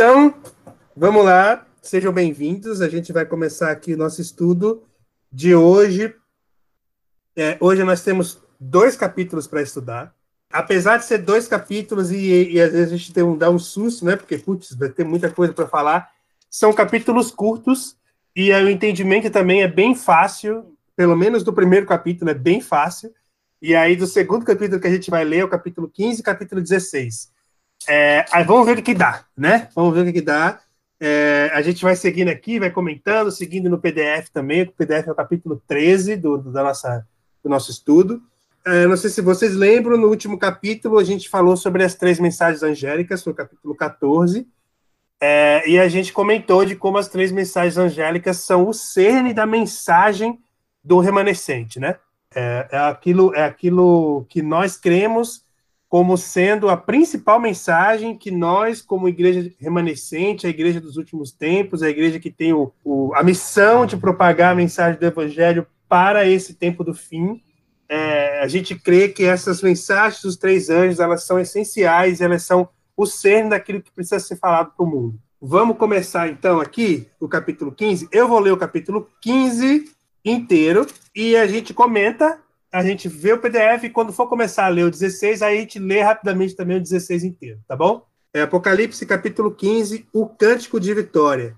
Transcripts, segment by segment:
Então, vamos lá, sejam bem-vindos. A gente vai começar aqui o nosso estudo de hoje. É, hoje nós temos dois capítulos para estudar. Apesar de ser dois capítulos e, e às vezes a gente tem um, dá um susto, né? Porque, putz, vai ter muita coisa para falar. São capítulos curtos e o entendimento também é bem fácil, pelo menos do primeiro capítulo é bem fácil. E aí, do segundo capítulo que a gente vai ler, é o capítulo 15 e capítulo 16. É, aí vamos ver o que, dá, né? Vamos ver o que, dá. É, a gente vai seguindo aqui, vai comentando, seguindo no PDF também. O PDF é o capítulo 13 do, do da nossa, do nosso estudo. É, não sei se vocês lembram, no último capítulo a gente falou sobre as três mensagens angélicas, no capítulo 14. É, e a gente comentou de como as três mensagens angélicas são o cerne da mensagem do remanescente, né? É, é, aquilo, é aquilo que nós cremos como sendo a principal mensagem que nós, como igreja remanescente, a igreja dos últimos tempos, a igreja que tem o, o, a missão de propagar a mensagem do evangelho para esse tempo do fim, é, a gente crê que essas mensagens dos três anjos, elas são essenciais, elas são o cerne daquilo que precisa ser falado para o mundo. Vamos começar, então, aqui, o capítulo 15. Eu vou ler o capítulo 15 inteiro e a gente comenta a gente vê o PDF e quando for começar a ler o 16, aí a gente lê rapidamente também o 16 inteiro, tá bom? É Apocalipse capítulo 15, o cântico de vitória.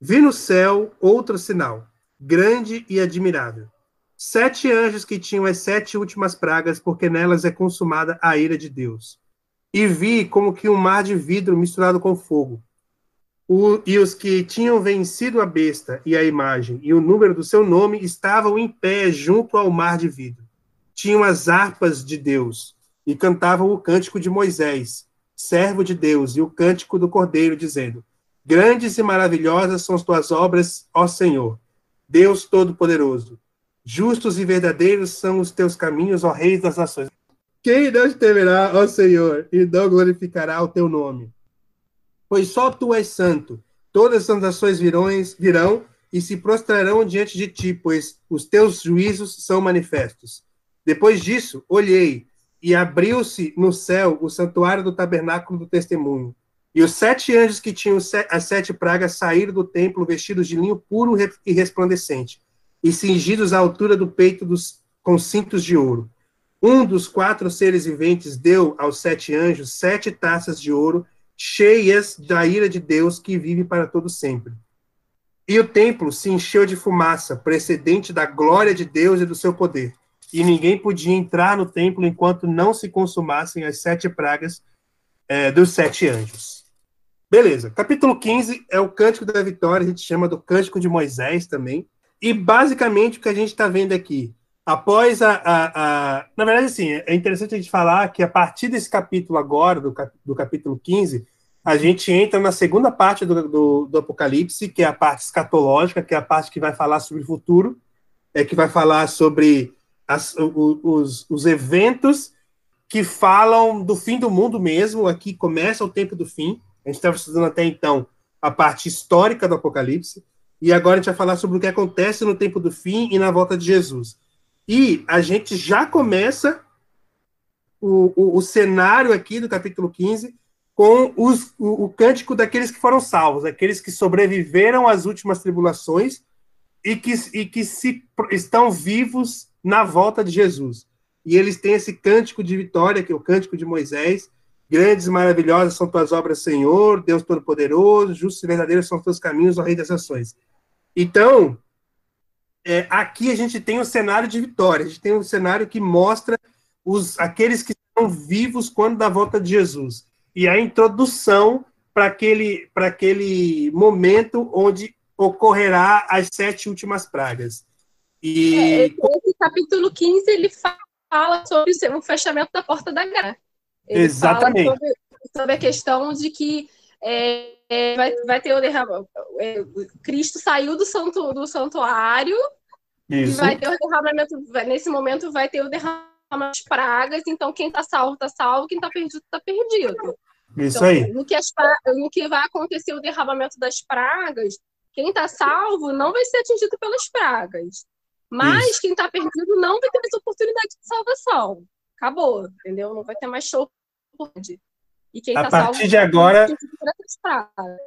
Vi no céu outro sinal, grande e admirável. Sete anjos que tinham as sete últimas pragas, porque nelas é consumada a ira de Deus. E vi como que um mar de vidro misturado com fogo o, e os que tinham vencido a besta e a imagem e o número do seu nome estavam em pé junto ao mar de vidro. Tinham as harpas de Deus e cantavam o cântico de Moisés, servo de Deus, e o cântico do Cordeiro, dizendo: Grandes e maravilhosas são as tuas obras, ó Senhor, Deus Todo-Poderoso. Justos e verdadeiros são os teus caminhos, ó Reis das nações. Quem não temerá, ó Senhor, e não glorificará o teu nome? Pois só tu és santo. Todas as nações virão, virão e se prostrarão diante de ti, pois os teus juízos são manifestos. Depois disso, olhei, e abriu-se no céu o santuário do tabernáculo do testemunho. E os sete anjos que tinham as sete pragas saíram do templo vestidos de linho puro e resplandecente, e cingidos à altura do peito dos, com cintos de ouro. Um dos quatro seres viventes deu aos sete anjos sete taças de ouro cheias da ira de Deus que vive para todo sempre. E o templo se encheu de fumaça, precedente da glória de Deus e do seu poder. E ninguém podia entrar no templo enquanto não se consumassem as sete pragas é, dos sete anjos. Beleza. Capítulo 15 é o Cântico da Vitória, a gente chama do Cântico de Moisés também. E basicamente o que a gente está vendo aqui, após a, a, a, Na verdade, assim, é interessante a gente falar que a partir desse capítulo agora, do, do capítulo 15, a gente entra na segunda parte do, do, do, Apocalipse, que é a parte escatológica, que é a parte que vai falar sobre o futuro, é que vai falar sobre as, os, os eventos que falam do fim do mundo mesmo. Aqui começa o tempo do fim. A gente estava estudando até então a parte histórica do Apocalipse. E agora a gente vai falar sobre o que acontece no tempo do fim e na volta de Jesus. E a gente já começa o, o, o cenário aqui do capítulo 15 com os, o, o cântico daqueles que foram salvos, aqueles que sobreviveram às últimas tribulações e que, e que se, estão vivos na volta de Jesus. E eles têm esse cântico de vitória, que é o cântico de Moisés. Grandes e maravilhosas são tuas obras, Senhor, Deus Todo-Poderoso, justos e verdadeiros são teus caminhos, ó Rei das Nações. Então, é, aqui a gente tem um cenário de vitória, a gente tem um cenário que mostra os, aqueles que estão vivos quando da volta de Jesus. E a introdução para aquele, aquele momento onde ocorrerá as sete últimas pragas. E... É, esse capítulo 15, ele fala sobre o fechamento da porta da graça. Exatamente. Sobre, sobre, a questão de que é, é, vai, vai ter o derramamento. É, Cristo saiu do, santo, do santuário Isso. e vai ter o derramamento. Nesse momento vai ter o derramamento de pragas, então quem está salvo, está salvo, quem está perdido, está perdido. Isso então, aí. No que, as, no que vai acontecer o derramamento das pragas, quem está salvo não vai ser atingido pelas pragas. Mas Isso. quem está perdido não vai ter mais oportunidade de salvação. Acabou, entendeu? Não vai ter mais show. E quem a tá partir salvo, de agora.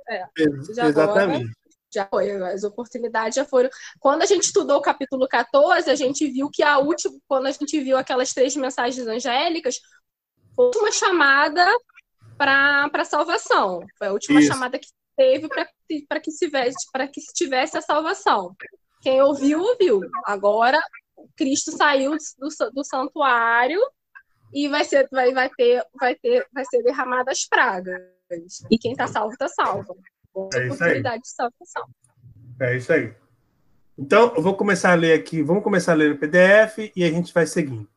É, de exatamente. Já foi, as oportunidades já foram. Quando a gente estudou o capítulo 14, a gente viu que a última, quando a gente viu aquelas três mensagens angélicas, foi a última chamada para salvação. Foi a última Isso. chamada que teve para que, se que se tivesse a salvação. Quem ouviu, ouviu. Agora, Cristo saiu do, do santuário e vai ser, vai, vai ter, vai ter, vai ser derramadas pragas. E quem está salvo, está salvo. É oportunidade de salvação. É isso aí. Então, eu vou começar a ler aqui, vamos começar a ler no PDF e a gente vai seguindo.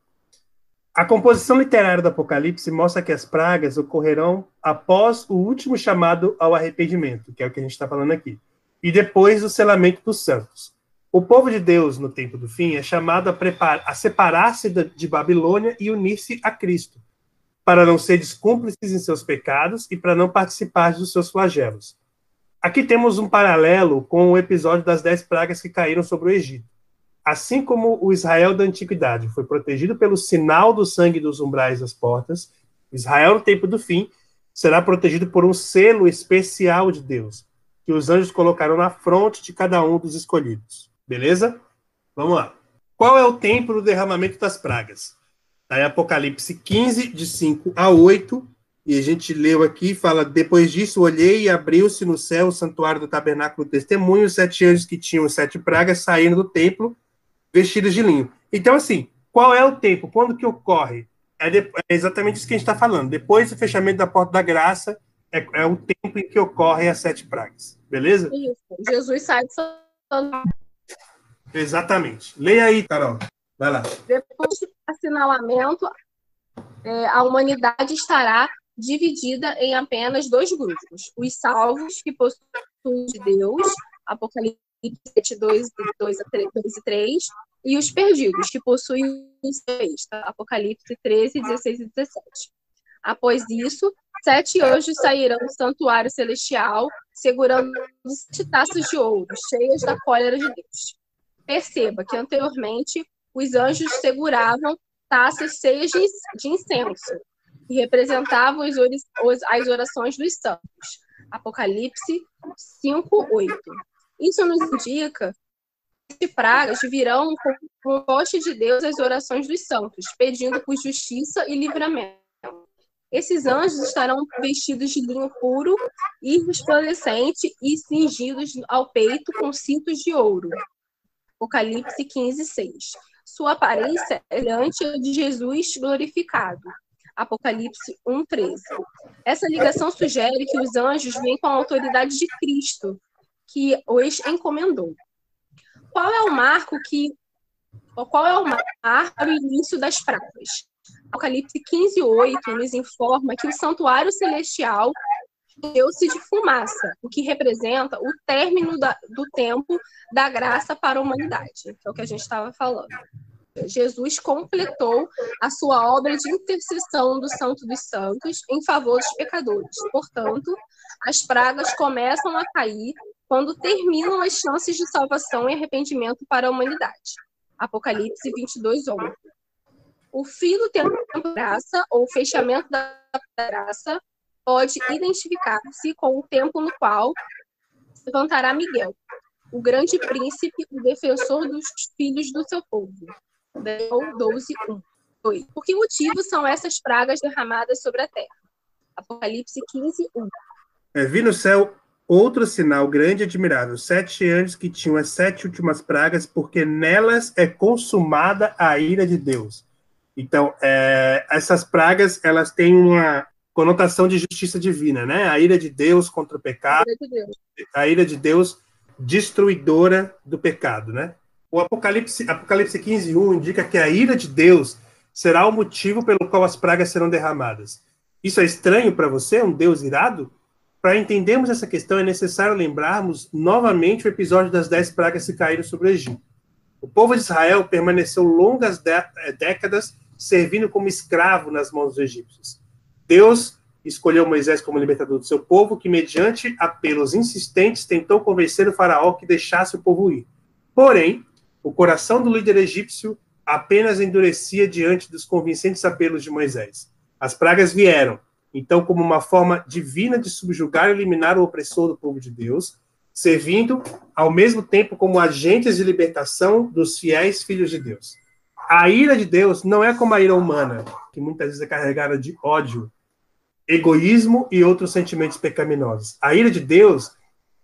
A composição literária do Apocalipse mostra que as pragas ocorrerão após o último chamado ao arrependimento, que é o que a gente está falando aqui, e depois do selamento dos santos. O povo de Deus, no tempo do fim, é chamado a, a separar-se de Babilônia e unir-se a Cristo, para não ser descúmplices em seus pecados e para não participar dos seus flagelos. Aqui temos um paralelo com o episódio das dez pragas que caíram sobre o Egito. Assim como o Israel da antiguidade foi protegido pelo sinal do sangue dos umbrais das portas, Israel no tempo do fim será protegido por um selo especial de Deus, que os anjos colocarão na fronte de cada um dos escolhidos. Beleza? Vamos lá. Qual é o tempo do derramamento das pragas? Aí Apocalipse 15, de 5 a 8, e a gente leu aqui, fala, depois disso olhei e abriu-se no céu o santuário do tabernáculo do testemunho, os sete anjos que tinham sete pragas saíram do templo, vestidos de linho. Então, assim, qual é o tempo? Quando que ocorre? É, de, é exatamente isso que a gente está falando. Depois do fechamento da porta da graça, é, é, o tempo em que ocorrem as sete pragas. Beleza? Isso. Jesus sai do santuário Exatamente. Leia aí, Carol. Vai lá. Depois do assinalamento, é, a humanidade estará dividida em apenas dois grupos: os salvos, que possuem de Deus, Apocalipse 7, 2, 2, 3, 2 e 3, e os perdidos, que possuem os seis, tá? Apocalipse 13, 16 e 17. Após isso, sete anjos sairão do santuário celestial, segurando sete taças de ouro, cheias da cólera de Deus. Perceba que anteriormente os anjos seguravam taças cheias de incenso, que representavam as orações dos santos. Apocalipse 5, 8. Isso nos indica que pragas virão com o poste de Deus as orações dos santos, pedindo por justiça e livramento. Esses anjos estarão vestidos de linho puro e resplandecente e cingidos ao peito com cintos de ouro. Apocalipse 15, 6. Sua aparência é diante de Jesus glorificado. Apocalipse 1, 13. Essa ligação sugere que os anjos vêm com a autoridade de Cristo, que os encomendou. Qual é o marco que qual é o marco para o início das pragas? Apocalipse 15, 8 nos informa que o santuário celestial encheu-se de fumaça, o que representa o término da, do tempo da graça para a humanidade, que é o que a gente estava falando. Jesus completou a sua obra de intercessão do Santo dos Santos em favor dos pecadores. Portanto, as pragas começam a cair quando terminam as chances de salvação e arrependimento para a humanidade. Apocalipse 22, 11. O fim do tempo da graça, ou fechamento da graça, pode identificar-se com o tempo no qual levantará Miguel, o grande príncipe, o defensor dos filhos do seu povo. Daniel 12, 1. 2. Por que motivo são essas pragas derramadas sobre a terra? Apocalipse 15, 1. É, vi no céu outro sinal grande e admirável, sete anjos que tinham as sete últimas pragas, porque nelas é consumada a ira de Deus. Então, é, essas pragas, elas têm uma, conotação de justiça divina, né? A ira de Deus contra o pecado, a ira de Deus destruidora do pecado, né? O Apocalipse, Apocalipse 15, 1 indica que a ira de Deus será o motivo pelo qual as pragas serão derramadas. Isso é estranho para você, um Deus irado? Para entendermos essa questão, é necessário lembrarmos novamente o episódio das dez pragas que caíram sobre o Egito. O povo de Israel permaneceu longas décadas servindo como escravo nas mãos dos egípcios. Deus escolheu Moisés como libertador do seu povo, que, mediante apelos insistentes, tentou convencer o faraó que deixasse o povo ir. Porém, o coração do líder egípcio apenas endurecia diante dos convincentes apelos de Moisés. As pragas vieram, então, como uma forma divina de subjugar e eliminar o opressor do povo de Deus, servindo ao mesmo tempo como agentes de libertação dos fiéis filhos de Deus. A ira de Deus não é como a ira humana, que muitas vezes é carregada de ódio, egoísmo e outros sentimentos pecaminosos. A ira de Deus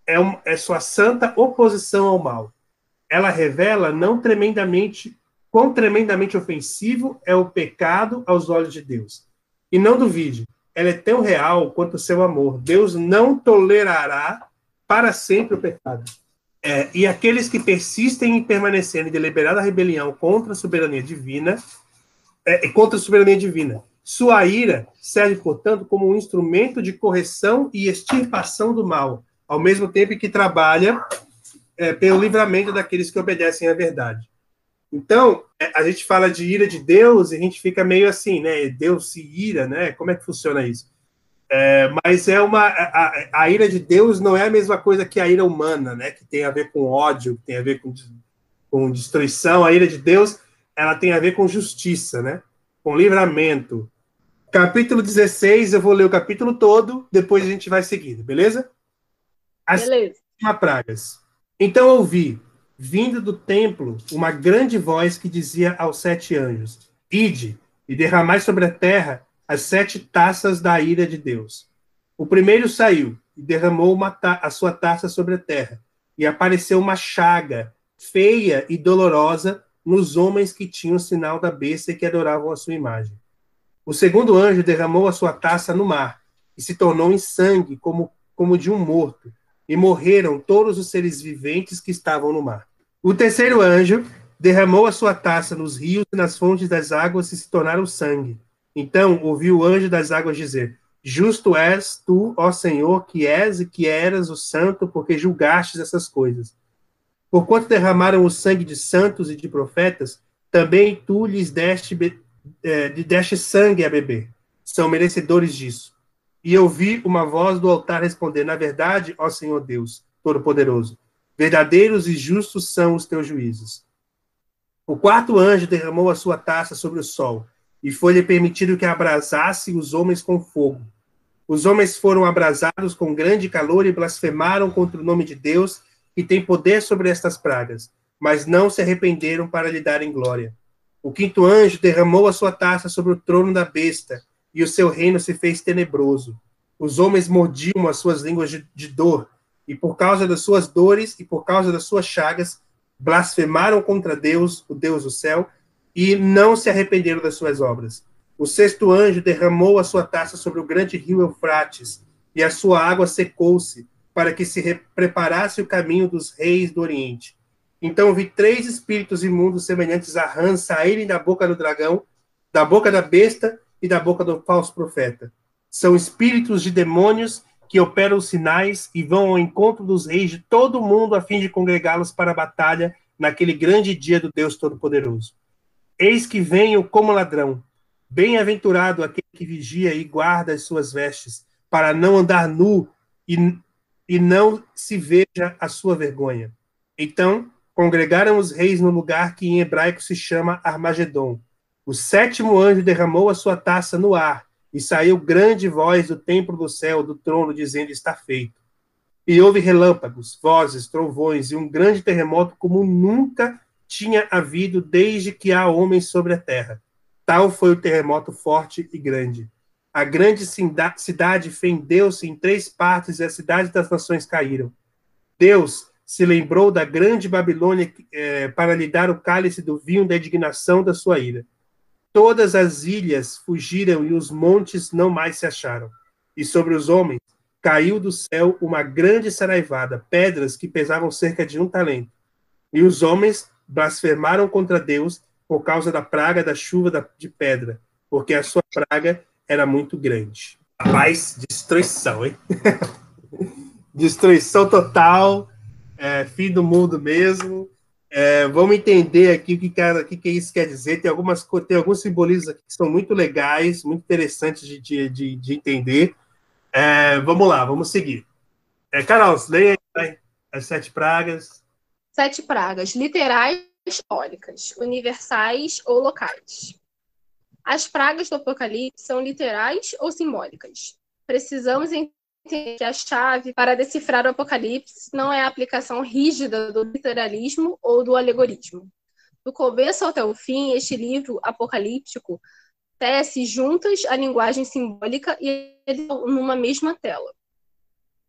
é, um, é sua santa oposição ao mal. Ela revela não tremendamente quão tremendamente ofensivo é o pecado aos olhos de Deus. E não duvide, ela é tão real quanto o seu amor. Deus não tolerará para sempre o pecado. É, e aqueles que persistem em permanecer em deliberada rebelião contra a soberania divina, é, contra a soberania divina, sua ira serve, portanto, como um instrumento de correção e extirpação do mal, ao mesmo tempo que trabalha é, pelo livramento daqueles que obedecem à verdade. Então, é, a gente fala de ira de Deus e a gente fica meio assim, né? Deus se ira, né? Como é que funciona isso? É, mas é uma a, a, ira de Deus não é a mesma coisa que a ira humana, né? Que tem a ver com ódio, que tem a ver com, com destruição. A ira de Deus ela tem a ver com justiça, né? Com livramento, Capítulo 16, eu vou ler o capítulo todo, depois a gente vai seguindo, beleza? As beleza. pragas. Então ouvi, vindo do templo, uma grande voz que dizia aos sete anjos: Ide e derramai sobre a terra as sete taças da ira de Deus. O primeiro saiu e derramou a sua taça sobre a terra, e apareceu uma chaga feia e dolorosa nos homens que tinham o sinal da besta e que adoravam a sua imagem. O segundo anjo derramou a sua taça no mar, e se tornou em sangue como, como de um morto, e morreram todos os seres viventes que estavam no mar. O terceiro anjo derramou a sua taça nos rios e nas fontes das águas e se tornaram sangue. Então ouviu o anjo das águas dizer: Justo és tu, ó Senhor, que és e que eras o santo, porque julgastes essas coisas. Porquanto derramaram o sangue de santos e de profetas, também tu lhes deste de deste sangue a beber. São merecedores disso. E eu vi uma voz do altar responder: Na verdade, ó Senhor Deus, Todo-Poderoso, verdadeiros e justos são os teus juízos. O quarto anjo derramou a sua taça sobre o sol, e foi-lhe permitido que abrasasse os homens com fogo. Os homens foram abrasados com grande calor e blasfemaram contra o nome de Deus, que tem poder sobre estas pragas, mas não se arrependeram para lhe darem glória. O quinto anjo derramou a sua taça sobre o trono da besta, e o seu reino se fez tenebroso. Os homens mordiam as suas línguas de, de dor, e por causa das suas dores e por causa das suas chagas, blasfemaram contra Deus, o Deus do céu, e não se arrependeram das suas obras. O sexto anjo derramou a sua taça sobre o grande rio Eufrates, e a sua água secou-se, para que se preparasse o caminho dos reis do Oriente. Então vi três espíritos imundos semelhantes a rãs saírem da boca do dragão, da boca da besta e da boca do falso profeta. São espíritos de demônios que operam sinais e vão ao encontro dos reis de todo o mundo a fim de congregá-los para a batalha naquele grande dia do Deus Todo-Poderoso. Eis que venho como ladrão. Bem-aventurado aquele que vigia e guarda as suas vestes, para não andar nu e, e não se veja a sua vergonha. Então congregaram os reis no lugar que em hebraico se chama Armagedon. O sétimo anjo derramou a sua taça no ar, e saiu grande voz do templo do céu, do trono, dizendo: Está feito. E houve relâmpagos, vozes, trovões e um grande terremoto como nunca tinha havido desde que há homens sobre a terra. Tal foi o terremoto forte e grande. A grande cidade fendeu-se em três partes e as cidades das nações caíram. Deus se lembrou da grande Babilônia é, para lhe dar o cálice do vinho da indignação da sua ira. Todas as ilhas fugiram e os montes não mais se acharam. E sobre os homens caiu do céu uma grande saraivada, pedras que pesavam cerca de um talento. E os homens blasfemaram contra Deus por causa da praga da chuva de pedra, porque a sua praga era muito grande. Rapaz, destruição, hein? destruição total, é, fim do mundo mesmo. É, vamos entender aqui o que, que, que isso quer dizer. Tem, algumas, tem alguns simbolismos aqui que são muito legais, muito interessantes de, de, de entender. É, vamos lá, vamos seguir. É, Carol, leia aí, as sete pragas. Sete pragas, literais simbólicas, universais ou locais. As pragas do Apocalipse são literais ou simbólicas? Precisamos entender que a chave para decifrar o Apocalipse não é a aplicação rígida do literalismo ou do alegorismo. Do começo até o fim, este livro apocalíptico tece juntas a linguagem simbólica e numa mesma tela.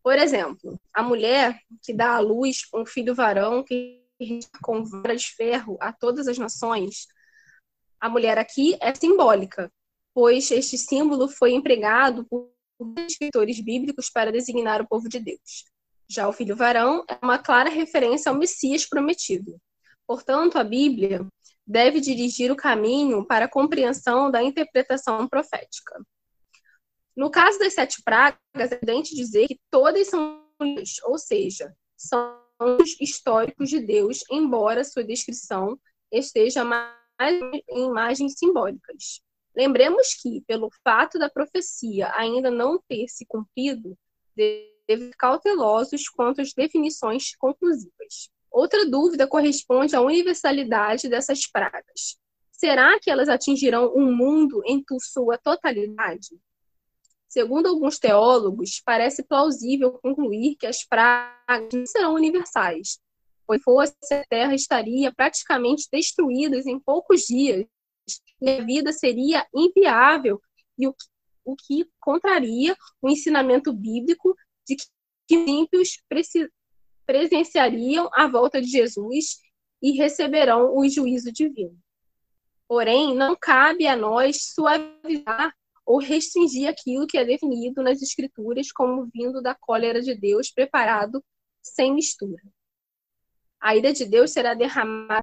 Por exemplo, a mulher que dá à luz um filho varão que com vara de ferro a todas as nações, a mulher aqui é simbólica, pois este símbolo foi empregado por escritores bíblicos para designar o povo de Deus. Já o filho varão é uma clara referência ao Messias prometido. Portanto, a Bíblia deve dirigir o caminho para a compreensão da interpretação profética. No caso das sete pragas, é evidente dizer que todas são, ou seja, são históricos de Deus, embora sua descrição esteja mais em imagens simbólicas. Lembremos que, pelo fato da profecia ainda não ter se cumprido, deve cautelosos quanto às definições conclusivas. Outra dúvida corresponde à universalidade dessas pragas. Será que elas atingirão o um mundo em sua totalidade? Segundo alguns teólogos, parece plausível concluir que as pragas não serão universais, pois fosse a Terra estaria praticamente destruída em poucos dias e a vida seria inviável, e o, o que contraria o ensinamento bíblico de que os ímpios presenciariam a volta de Jesus e receberão o juízo divino. Porém, não cabe a nós suavizar ou restringir aquilo que é definido nas Escrituras como vindo da cólera de Deus preparado sem mistura. A ira de Deus será derramada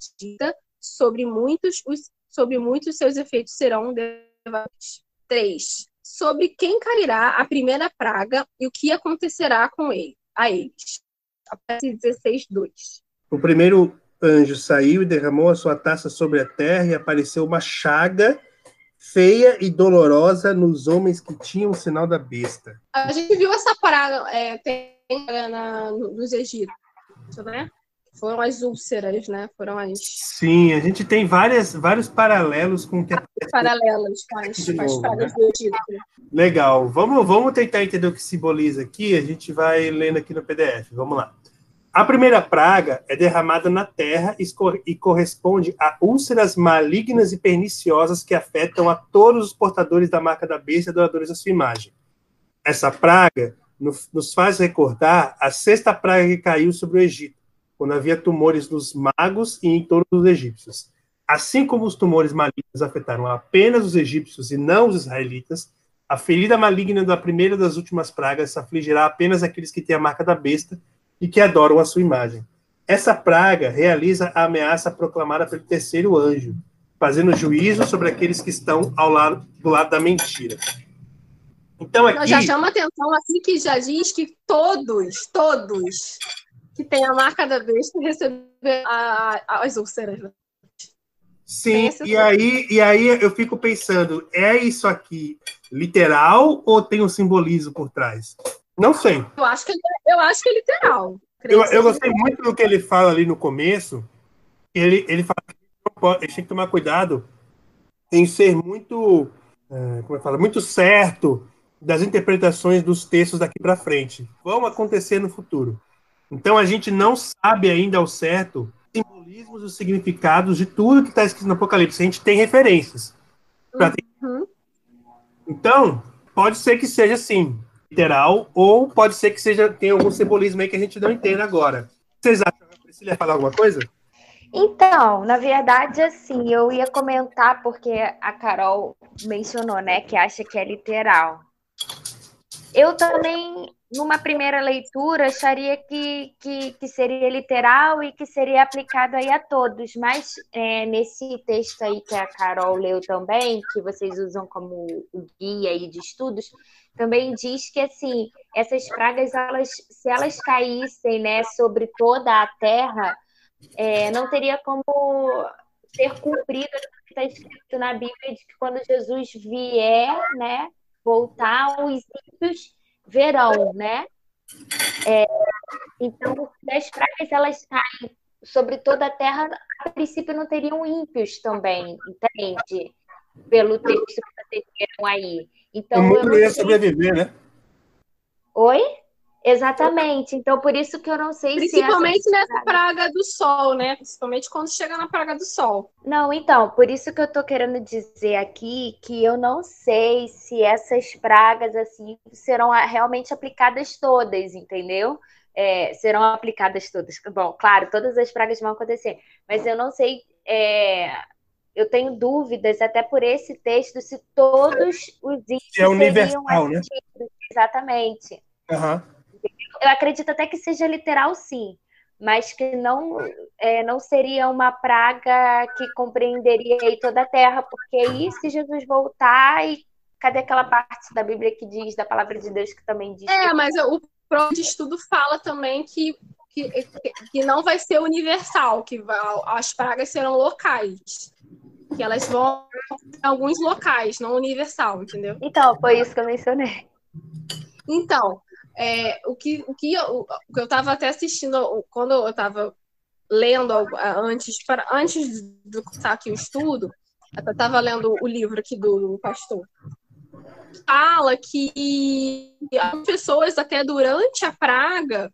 sobre muitos, os, sobre muitos seus efeitos serão devastados. 3. Sobre quem cairá a primeira praga e o que acontecerá com ele, a eles. Apocalipse 16, 2. O primeiro anjo saiu e derramou a sua taça sobre a terra e apareceu uma chaga feia e dolorosa nos homens que tinham o sinal da besta. A gente viu essa parada é, tem, na, nos Egípcios, né? Foram as úlceras, né? Foram as. Sim, a gente tem várias, vários paralelos com o que Paralelos com as, com as pragas né? do Egito. Legal. Vamos, vamos tentar entender o que simboliza aqui. A gente vai lendo aqui no PDF. Vamos lá. A primeira praga é derramada na terra e corresponde a úlceras malignas e perniciosas que afetam a todos os portadores da marca da besta e adoradores da sua imagem. Essa praga nos faz recordar a sexta praga que caiu sobre o Egito, quando havia tumores nos magos e em torno dos egípcios. Assim como os tumores malignos afetaram apenas os egípcios e não os israelitas, a ferida maligna da primeira das últimas pragas afligirá apenas aqueles que têm a marca da besta e que adoram a sua imagem. Essa praga realiza a ameaça proclamada pelo terceiro anjo, fazendo juízo sobre aqueles que estão ao lado do lado da mentira. Então aqui já chama atenção assim que já diz que todos, todos que têm a marca da besta receber as úlceras. Né? Sim, e aí, e aí eu fico pensando, é isso aqui literal ou tem um simbolismo por trás? Não sei. Eu acho que, eu acho que é literal. Eu, eu gostei muito do que ele fala ali no começo. Ele, ele fala que a gente tem que tomar cuidado em ser muito, é, como eu falo, muito certo das interpretações dos textos daqui para frente. Vão acontecer no futuro. Então a gente não sabe ainda ao certo os simbolismos, os significados de tudo que está escrito no Apocalipse. A gente tem referências. Uhum. Então, pode ser que seja assim literal, ou pode ser que seja tem algum simbolismo aí que a gente não entenda agora. Vocês acham que a Priscila ia falar alguma coisa? Então, na verdade, assim, eu ia comentar porque a Carol mencionou, né, que acha que é literal. Eu também numa primeira leitura, acharia que, que, que, seria literal e que seria aplicado aí a todos, mas é, nesse texto aí que a Carol leu também, que vocês usam como guia aí de estudos, também diz que assim essas pragas, elas, se elas caíssem né, sobre toda a terra, é, não teria como ser cumprido o que está escrito na Bíblia de que quando Jesus vier, né, voltar, os ímpios verão, né? É, então, as pragas elas caem sobre toda a terra, a princípio não teriam ímpios também, entende? Pelo texto que vocês viram aí. Então, o mundo ia sobreviver, né? Oi? Exatamente. Então, por isso que eu não sei Principalmente se. Principalmente nessa praga do sol, né? Principalmente quando chega na praga do sol. Não, então, por isso que eu tô querendo dizer aqui que eu não sei se essas pragas, assim, serão realmente aplicadas todas, entendeu? É, serão aplicadas todas. Bom, claro, todas as pragas vão acontecer, mas eu não sei. É, eu tenho dúvidas, até por esse texto, se todos os itens é universal, né? Exatamente. Uhum eu acredito até que seja literal, sim, mas que não, é, não seria uma praga que compreenderia toda a terra, porque aí se Jesus voltar e cadê aquela parte da Bíblia que diz, da palavra de Deus que também diz? É, que... mas o próprio estudo fala também que, que, que não vai ser universal, que as pragas serão locais. Que elas vão em alguns locais, não universal, entendeu? Então, foi isso que eu mencionei. Então, é, o que, o que eu, o que eu estava até assistindo, quando eu estava lendo antes, para, antes de começar aqui o estudo, eu estava lendo o livro aqui do pastor. Fala que as pessoas, até durante a praga,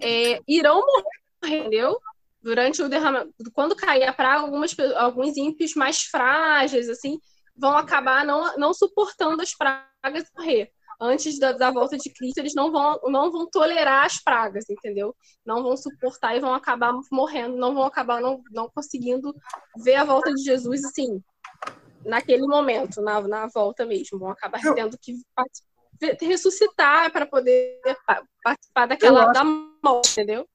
é, irão morrer, entendeu? Durante o derramamento. Quando cair a praga, algumas, alguns ímpios mais frágeis, assim, vão acabar não, não suportando as pragas e morrer antes da, da, volta de Cristo, eles não vão, não vão tolerar as pragas, entendeu? Não vão suportar e vão acabar morrendo, não vão acabar não, não conseguindo ver a volta de Jesus, assim, naquele momento, na, na volta mesmo. Vão acabar tendo que ressuscitar para poder participar daquela da morte, entendeu?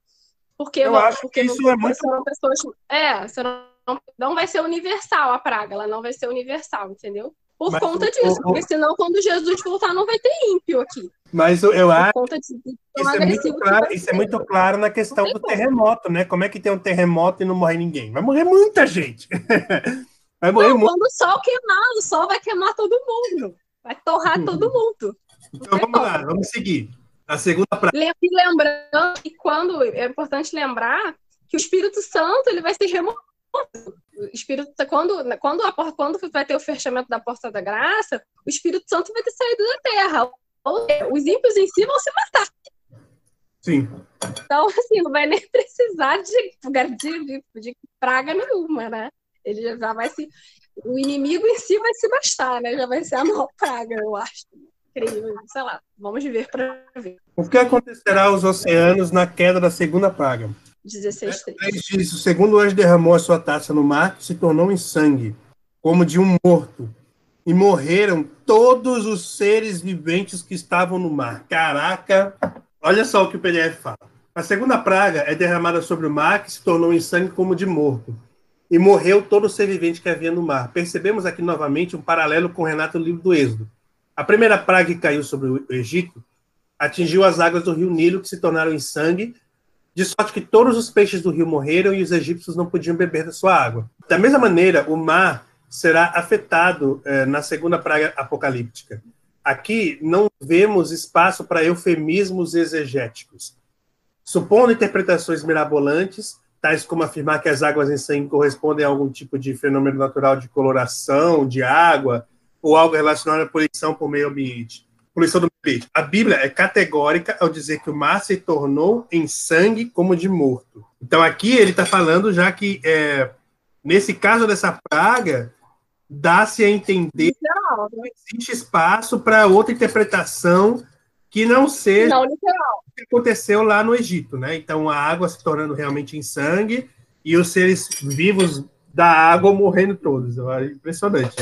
Porque, eu acho porque que isso é muito... pessoas. É, você não, não vai ser universal a praga, ela não vai ser universal, entendeu? Por mas conta disso, o, porque senão quando Jesus voltar não vai ter ímpio aqui. Mas eu acho de, isso, é muito, claro, isso é muito claro na questão do terremoto, né? Como é que tem um terremoto e não morre ninguém? Vai morrer muita gente. vai morrer não, muito. Quando o sol queimar, o sol vai queimar todo mundo. Vai torrar uhum. todo mundo. Então vamos lá, vamos seguir. A segunda prática. Lembrando que quando é importante lembrar que o Espírito Santo ele vai ser removido o Espírito quando quando a porta, quando vai ter o fechamento da porta da graça, o Espírito Santo vai ter saído da terra. Ou os ímpios em si vão se matar. Sim. Então, assim, não vai nem precisar de, de, de praga nenhuma, né? Ele já vai se. O inimigo em si vai se bastar, né? Já vai ser a maior praga, eu acho. Creio, sei lá. Vamos ver para ver. O que acontecerá aos oceanos na queda da segunda praga? 16, 3. diz, o segundo anjo derramou a sua taça no mar, se tornou em sangue, como de um morto. E morreram todos os seres viventes que estavam no mar. Caraca! Olha só o que o PDF fala. A segunda praga é derramada sobre o mar, que se tornou em sangue como de morto. E morreu todo ser vivente que havia no mar. Percebemos aqui novamente um paralelo com o Renato no livro do Êxodo. A primeira praga que caiu sobre o Egito atingiu as águas do rio Nilo, que se tornaram em sangue, de sorte que todos os peixes do rio morreram e os egípcios não podiam beber da sua água. Da mesma maneira, o mar será afetado eh, na segunda praga apocalíptica. Aqui não vemos espaço para eufemismos exegéticos. Supondo interpretações mirabolantes, tais como afirmar que as águas em sangue correspondem a algum tipo de fenômeno natural de coloração de água, ou algo relacionado à poluição por meio ambiente poluição do ambiente. A Bíblia é categórica ao dizer que o mar se tornou em sangue como de morto. Então aqui ele está falando já que é, nesse caso dessa praga dá-se a entender que não existe espaço para outra interpretação que não seja não, o que aconteceu lá no Egito, né? Então a água se tornando realmente em sangue e os seres vivos da água morrendo todos. É impressionante.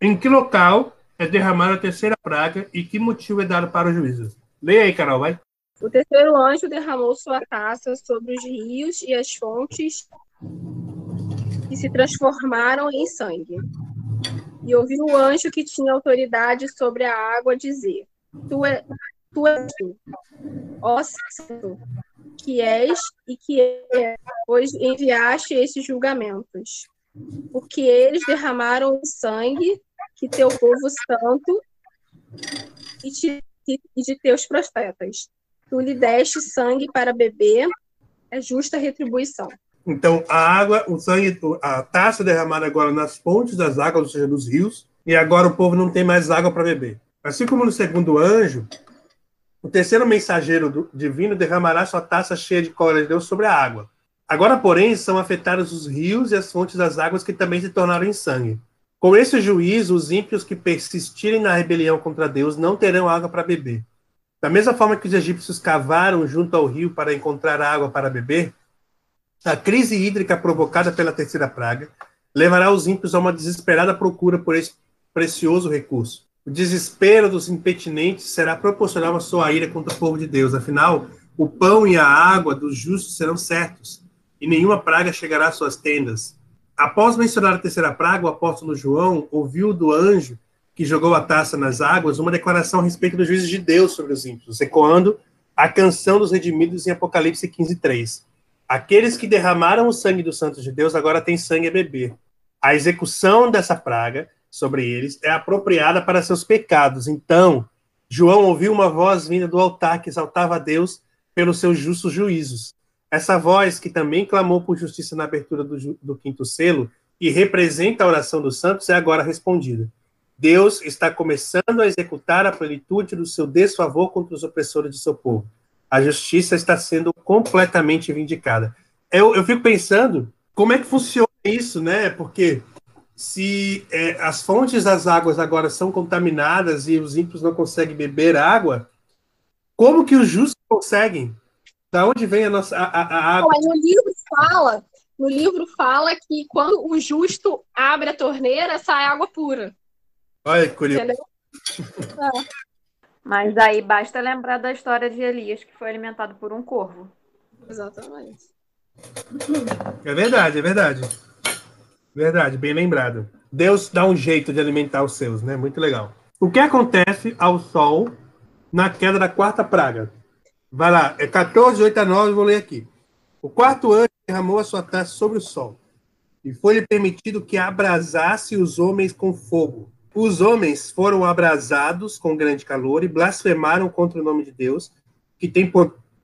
Em que local é derramada a terceira praga e que motivo é dado para o juízo? Leia aí, Carol, vai. O terceiro anjo derramou sua taça sobre os rios e as fontes que se transformaram em sangue. E ouviu o anjo que tinha autoridade sobre a água dizer: Tu, é, tu és tu, ó Santo, que és e que é, pois enviaste esses julgamentos. Porque eles derramaram sangue que teu povo santo e, te, e de teus profetas. Tu lhe deste sangue para beber, é justa retribuição. Então, a água, o sangue, a taça derramada agora nas fontes das águas, ou seja, nos rios, e agora o povo não tem mais água para beber. Assim como no segundo anjo, o terceiro mensageiro divino derramará sua taça cheia de cólera de Deus sobre a água. Agora, porém, são afetados os rios e as fontes das águas que também se tornaram em sangue. Com esse juízo, os ímpios que persistirem na rebelião contra Deus não terão água para beber. Da mesma forma que os egípcios cavaram junto ao rio para encontrar água para beber, a crise hídrica provocada pela terceira praga levará os ímpios a uma desesperada procura por esse precioso recurso. O desespero dos impetinentes será proporcional à sua ira contra o povo de Deus. Afinal, o pão e a água dos justos serão certos, e nenhuma praga chegará às suas tendas. Após mencionar a terceira praga, o apóstolo João ouviu do anjo que jogou a taça nas águas uma declaração a respeito dos juízos de Deus sobre os ímpios, ecoando a canção dos redimidos em Apocalipse 15, 3. Aqueles que derramaram o sangue dos santos de Deus agora têm sangue a beber. A execução dessa praga sobre eles é apropriada para seus pecados. Então, João ouviu uma voz vinda do altar que exaltava a Deus pelos seus justos juízos. Essa voz, que também clamou por justiça na abertura do, do quinto selo e representa a oração dos santos, é agora respondida. Deus está começando a executar a plenitude do seu desfavor contra os opressores de seu povo a justiça está sendo completamente vindicada. Eu, eu fico pensando como é que funciona isso, né? Porque se é, as fontes das águas agora são contaminadas e os ímpios não conseguem beber água, como que os justos conseguem? Da onde vem a nossa a, a? No livro fala, no livro fala que quando o justo abre a torneira, sai água pura. Olha que curioso. É. Mas aí basta lembrar da história de Elias, que foi alimentado por um corvo. Exatamente. É verdade, é verdade. Verdade, bem lembrado. Deus dá um jeito de alimentar os seus, né? Muito legal. O que acontece ao sol na queda da quarta praga? Vai lá, é 14, 8 a 9, vou ler aqui. O quarto anjo derramou a sua taça sobre o sol, e foi-lhe permitido que abrasasse os homens com fogo. Os homens foram abrasados com grande calor e blasfemaram contra o nome de Deus, que tem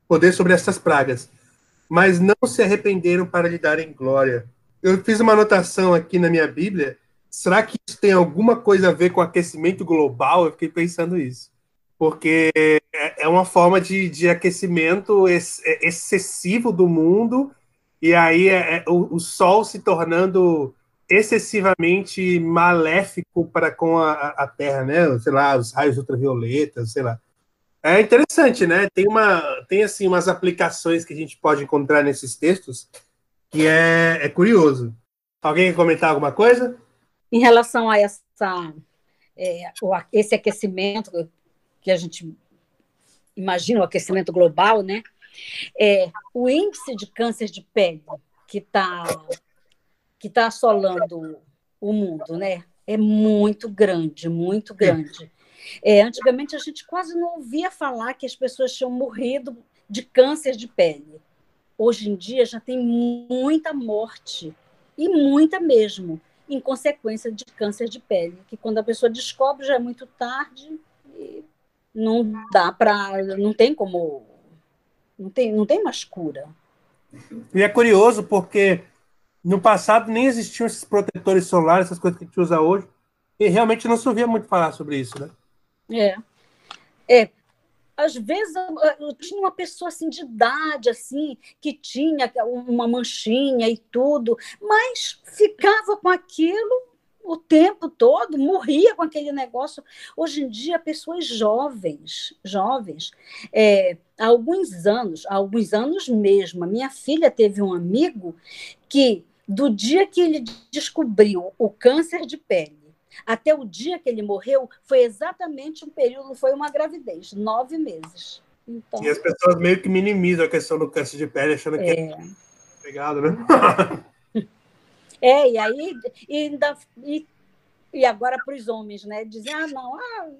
poder sobre essas pragas, mas não se arrependeram para lhe darem glória. Eu fiz uma anotação aqui na minha Bíblia. Será que isso tem alguma coisa a ver com aquecimento global? Eu fiquei pensando isso. Porque é, é uma forma de, de aquecimento ex, é, excessivo do mundo, e aí é, é, o, o Sol se tornando excessivamente maléfico para com a, a Terra, né? Sei lá, os raios ultravioletas, sei lá. É interessante, né? Tem uma, tem assim umas aplicações que a gente pode encontrar nesses textos que é, é curioso. Alguém quer comentar alguma coisa? Em relação a essa, é, esse aquecimento que a gente imagina, o aquecimento global, né? É, o índice de câncer de pele que está que está assolando o mundo, né? É muito grande, muito grande. É, antigamente a gente quase não ouvia falar que as pessoas tinham morrido de câncer de pele. Hoje em dia já tem muita morte, e muita mesmo, em consequência de câncer de pele, que quando a pessoa descobre já é muito tarde não dá para, não tem como, não tem, não tem mais cura. E é curioso porque no passado nem existiam esses protetores solares, essas coisas que a gente usa hoje, e realmente não se ouvia muito falar sobre isso, né? É. É. Às vezes eu, eu tinha uma pessoa assim de idade, assim, que tinha uma manchinha e tudo, mas ficava com aquilo o tempo todo, morria com aquele negócio. Hoje em dia, pessoas jovens, jovens, é, há alguns anos, há alguns anos mesmo, a minha filha teve um amigo que do dia que ele descobriu o câncer de pele Até o dia que ele morreu, foi exatamente um período, foi uma gravidez, nove meses. Então, E as pessoas meio que minimizam a questão do câncer de pele, achando que é é, pegado, né? é, e aí, e, ainda, e, e agora para os homens, né? Dizem, ah, não, ah,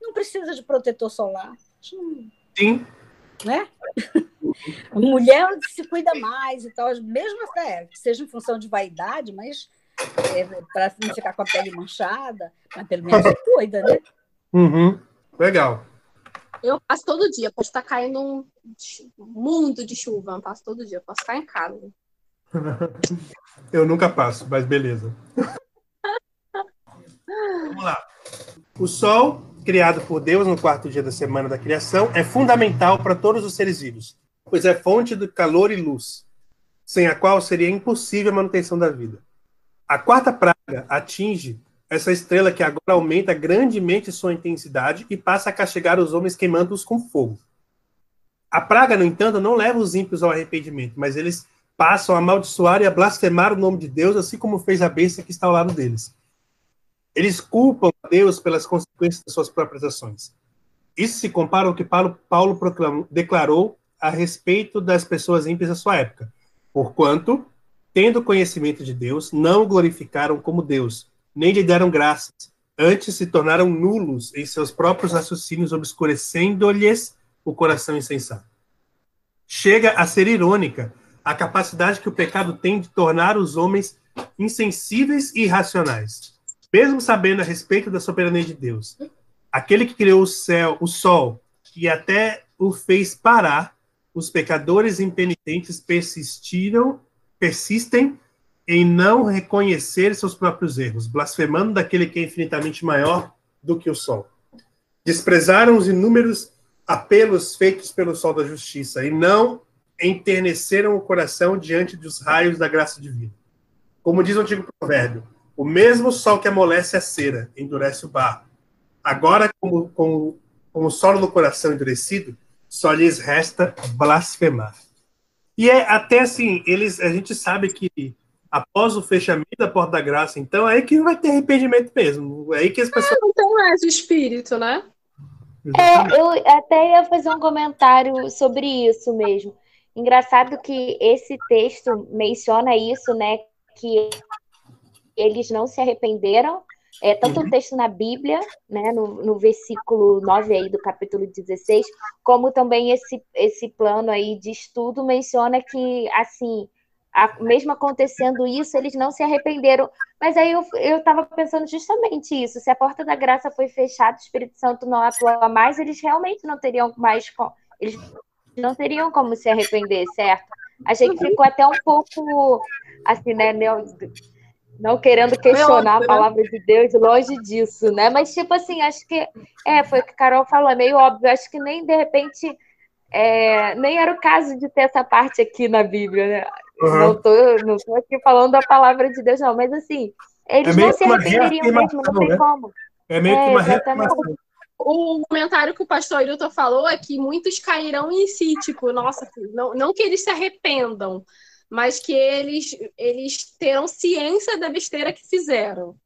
não precisa de protetor solar. Sim, né? A mulher se cuida mais e tal, mesmo até que seja em função de vaidade, mas para não ficar com a pele manchada, mas pelo menos se cuida, né? Uhum. Legal. Eu passo todo dia, pode estar caindo um mundo de chuva, eu passo todo dia, eu posso ficar em casa. Eu nunca passo, mas beleza. Vamos lá. O Sol, criado por Deus no quarto dia da semana da criação, é fundamental para todos os seres vivos, pois é fonte de calor e luz, sem a qual seria impossível a manutenção da vida. A quarta praga atinge essa estrela que agora aumenta grandemente sua intensidade e passa a castigar os homens queimando-os com fogo. A praga, no entanto, não leva os ímpios ao arrependimento, mas eles passam a amaldiçoar e a blasfemar o nome de Deus, assim como fez a besta que está ao lado deles. Eles culpam a Deus pelas consequências de suas próprias ações. Isso se compara ao que Paulo, Paulo proclamou, declarou a respeito das pessoas ímpias da sua época. Porquanto, tendo conhecimento de Deus, não o glorificaram como Deus, nem lhe deram graças. Antes se tornaram nulos em seus próprios raciocínios, obscurecendo-lhes o coração insensato. Chega a ser irônica a capacidade que o pecado tem de tornar os homens insensíveis e irracionais, mesmo sabendo a respeito da soberania de Deus. Aquele que criou o céu, o sol, e até o fez parar, os pecadores impenitentes persistiram, persistem em não reconhecer seus próprios erros, blasfemando daquele que é infinitamente maior do que o sol. Desprezaram os inúmeros apelos feitos pelo sol da justiça e não enterneceram o coração diante dos raios da graça divina. Como diz o antigo provérbio, o mesmo sol que amolece a cera, endurece o barro. Agora, como, como, como o solo do coração endurecido, só lhes resta blasfemar. E é até assim, eles, a gente sabe que após o fechamento da porta da graça, então é aí que não vai ter arrependimento mesmo. É aí que as pessoas. Então é de espírito, né? É, eu até ia fazer um comentário sobre isso mesmo. Engraçado que esse texto menciona isso, né? Que eles não se arrependeram. É, tanto o texto na Bíblia, né, no, no versículo 9 aí do capítulo 16, como também esse, esse plano aí de estudo menciona que, assim, a, mesmo acontecendo isso, eles não se arrependeram. Mas aí eu, eu tava pensando justamente isso. Se a porta da graça foi fechada, o Espírito Santo não atua mais, eles realmente não teriam mais. Eles não teriam como se arrepender, certo? Achei que ficou até um pouco assim, né? Não, não querendo questionar a né? palavra de Deus, longe disso, né? Mas, tipo assim, acho que é, foi o que a Carol falou, é meio óbvio. Acho que nem de repente é, nem era o caso de ter essa parte aqui na Bíblia, né? Uhum. Não tô, não tô aqui falando da palavra de Deus, não, mas assim, eles É não se arrependeriam mesmo, não reafirmação, tem né? como. É meio que É, uma reclamação. O comentário que o pastor Hilton falou é que muitos cairão em si, tipo, nossa, não, não que eles se arrependam, mas que eles, eles terão ciência da besteira que fizeram.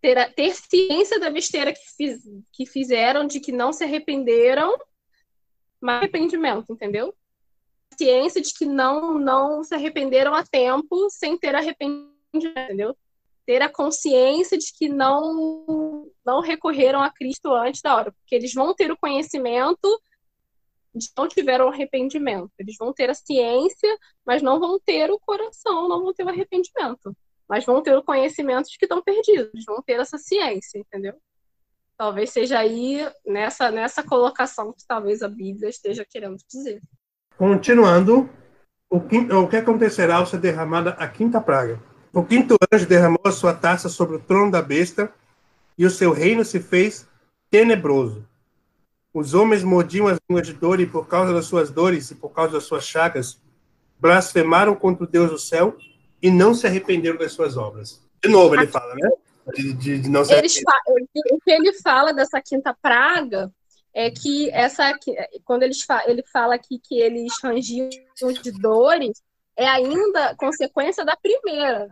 Ter, ter ciência da besteira que, fiz, que fizeram, de que não se arrependeram, mas arrependimento, entendeu? Ciência de que não, não se arrependeram a tempo sem ter arrependimento, entendeu? Ter a consciência de que não não recorreram a Cristo antes da hora, porque eles vão ter o conhecimento de que não tiveram arrependimento. Eles vão ter a ciência, mas não vão ter o coração, não vão ter o arrependimento. Mas vão ter o conhecimento de que estão perdidos, vão ter essa ciência, entendeu? Talvez seja aí nessa, nessa colocação que talvez a Bíblia esteja querendo dizer. Continuando, o, quinto, o que acontecerá ao ser derramada a quinta praga? O quinto anjo derramou a sua taça sobre o trono da besta e o seu reino se fez tenebroso. Os homens mordiam as línguas de dor e, por causa das suas dores e por causa das suas chagas, blasfemaram contra o Deus do céu e não se arrependeram das suas obras. De novo, ele fala, né? De, de- de não se o que ele fala dessa quinta praga é que essa quando eles fa- ele fala aqui que eles rangiam de dores é ainda consequência da primeira.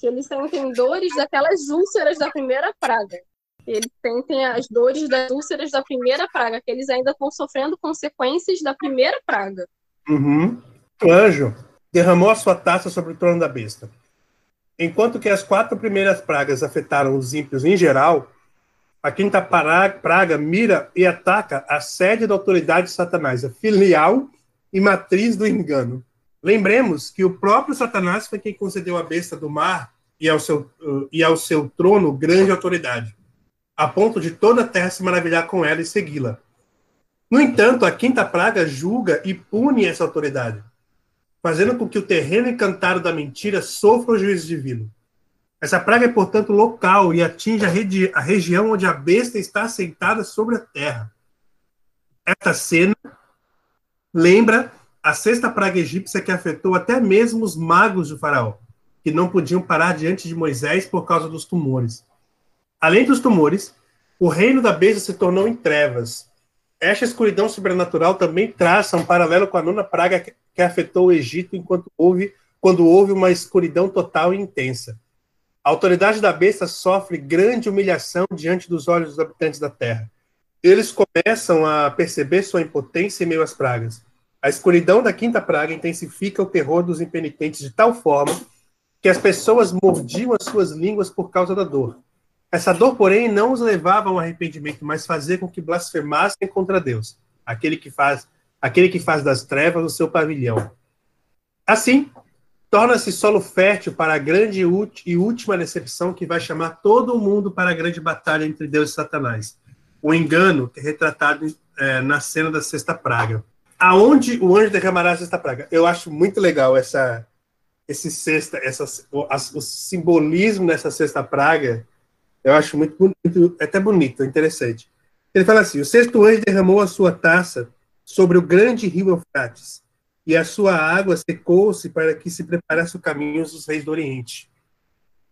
Que eles sentem dores daquelas úlceras da primeira praga. Eles sentem as dores das úlceras da primeira praga, que eles ainda estão sofrendo consequências da primeira praga. Uhum. O anjo derramou a sua taça sobre o trono da besta. Enquanto que as quatro primeiras pragas afetaram os ímpios em geral, a quinta praga mira e ataca a sede da autoridade de Satanás, a filial e matriz do engano. Lembremos que o próprio Satanás foi quem concedeu à besta do mar e ao seu, uh, e ao seu trono grande autoridade, a ponto de toda a terra se maravilhar com ela e segui-la. No entanto, a quinta praga julga e pune essa autoridade, fazendo com que o terreno encantado da mentira sofra o juízo divino. Essa praga é, portanto, local e atinge a, regi a região onde a besta está assentada sobre a terra. Esta cena lembra a sexta praga egípcia que afetou até mesmo os magos do faraó, que não podiam parar diante de Moisés por causa dos tumores. Além dos tumores, o reino da besta se tornou em trevas. Esta escuridão sobrenatural também traça um paralelo com a nona praga que afetou o Egito enquanto houve, quando houve uma escuridão total e intensa. A autoridade da besta sofre grande humilhação diante dos olhos dos habitantes da terra. Eles começam a perceber sua impotência em meio às pragas. A escuridão da quinta praga intensifica o terror dos impenitentes de tal forma que as pessoas mordiam as suas línguas por causa da dor. Essa dor, porém, não os levava ao arrependimento, mas fazia com que blasfemassem contra Deus, aquele que faz, aquele que faz das trevas o seu pavilhão. Assim, torna-se solo fértil para a grande e última decepção que vai chamar todo o mundo para a grande batalha entre Deus e Satanás. O engano é retratado é, na cena da sexta praga. Aonde o anjo derramará a sexta praga? Eu acho muito legal essa, esse sexta, essa, o, o simbolismo dessa sexta praga. Eu acho muito bonito, até bonito, interessante. Ele fala assim: o sexto anjo derramou a sua taça sobre o grande rio Eufrates e a sua água secou-se para que se preparasse o caminho dos reis do Oriente.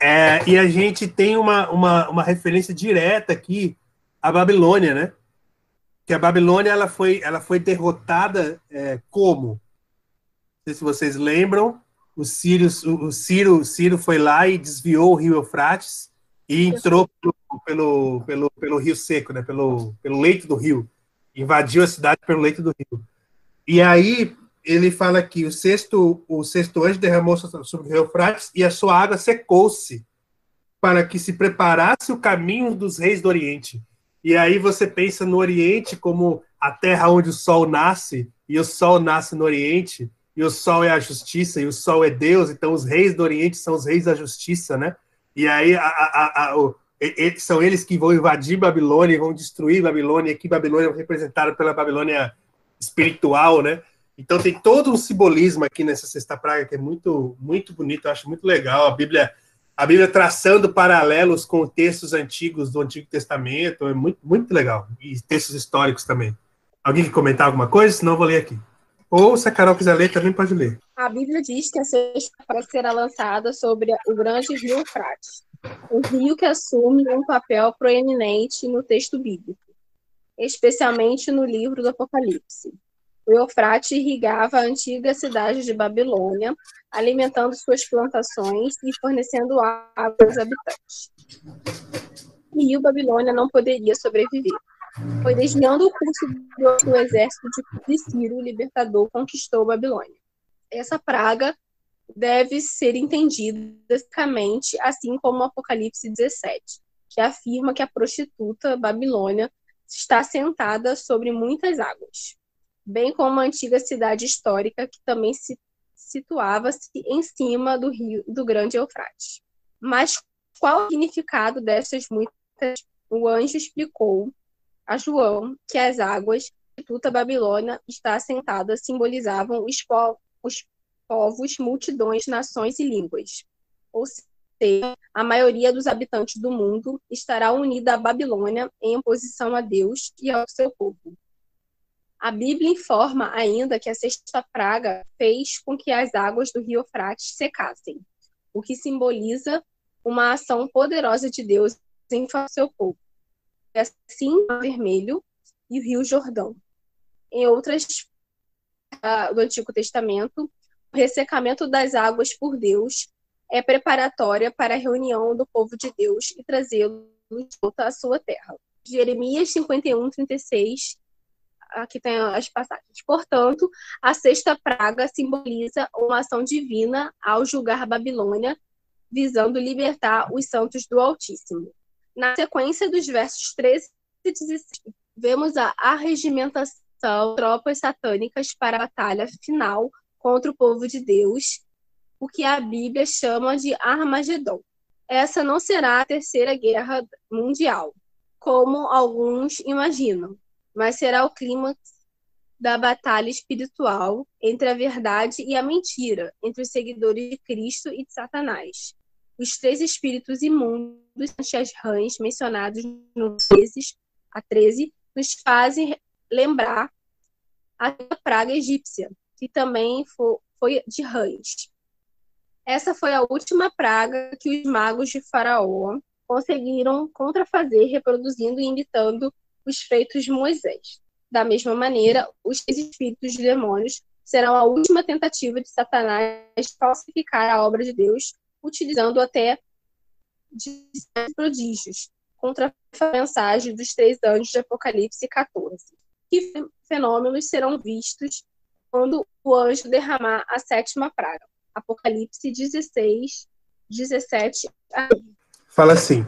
É, e a gente tem uma, uma, uma referência direta aqui à Babilônia, né? Que a Babilônia ela foi, ela foi derrotada é, como? Não sei se vocês lembram, o Ciro, o Ciro, Ciro foi lá e desviou o rio Eufrates e entrou pelo, pelo, pelo, pelo rio seco, né? pelo, pelo leito do rio. Invadiu a cidade pelo leito do rio. E aí ele fala que o sexto, o sexto anjo derramou sobre o rio Eufrates e a sua água secou-se para que se preparasse o caminho dos reis do Oriente. E aí você pensa no Oriente como a terra onde o sol nasce, e o sol nasce no Oriente, e o sol é a justiça, e o sol é Deus, então os reis do Oriente são os reis da justiça, né? E aí a, a, a, o, são eles que vão invadir Babilônia, vão destruir Babilônia, e aqui Babilônia é representada pela Babilônia espiritual, né? Então tem todo um simbolismo aqui nessa sexta praga que é muito muito bonito, eu acho muito legal. A Bíblia a Bíblia traçando paralelos com textos antigos do Antigo Testamento, é muito muito legal. E textos históricos também. Alguém quer comentar alguma coisa? Senão eu vou ler aqui. Ou se a Carol quiser ler, também pode ler. A Bíblia diz que a sexta praga será lançada sobre o grande rio Eufrates, um rio que assume um papel proeminente no texto bíblico, especialmente no livro do Apocalipse. O Eufrate irrigava a antiga cidade de Babilônia, alimentando suas plantações e fornecendo água aos habitantes. O rio Babilônia não poderia sobreviver. Foi desviando o curso do exército de Ciro, o libertador, conquistou Babilônia. Essa praga deve ser entendida basicamente assim como o Apocalipse 17, que afirma que a prostituta Babilônia está sentada sobre muitas águas bem como a antiga cidade histórica que também se situava-se em cima do rio do Grande Eufrates. Mas qual o significado dessas muitas? O anjo explicou a João que as águas de Tuta Babilônia está assentada simbolizavam os, po os povos, multidões, nações e línguas. Ou seja, a maioria dos habitantes do mundo estará unida à Babilônia em oposição a Deus e ao seu povo. A Bíblia informa ainda que a sexta praga fez com que as águas do rio Eufrates secassem, o que simboliza uma ação poderosa de Deus em seu povo. Assim, o Vermelho e o Rio Jordão. Em outras uh, do Antigo Testamento, o ressecamento das águas por Deus é preparatória para a reunião do povo de Deus e trazê-lo de volta à sua terra. Jeremias 51, 36. Aqui tem as passagens. Portanto, a sexta praga simboliza uma ação divina ao julgar Babilônia, visando libertar os santos do Altíssimo. Na sequência dos versos 13 e 16, vemos a arregimentação de tropas satânicas para a batalha final contra o povo de Deus, o que a Bíblia chama de Armagedon. Essa não será a terceira guerra mundial, como alguns imaginam, mas será o clímax da batalha espiritual entre a verdade e a mentira, entre os seguidores de Cristo e de Satanás. Os três espíritos imundos, as rãs mencionados no 13, a 13, nos fazem lembrar a praga egípcia, que também foi de rãs. Essa foi a última praga que os magos de Faraó conseguiram contrafazer, reproduzindo e imitando os feitos de Moisés. Da mesma maneira, os espíritos de demônios serão a última tentativa de Satanás falsificar a obra de Deus, utilizando até de prodígios contra a mensagem dos três anjos de Apocalipse 14. Que fenômenos serão vistos quando o anjo derramar a sétima praga? Apocalipse 16, 17 Fala assim: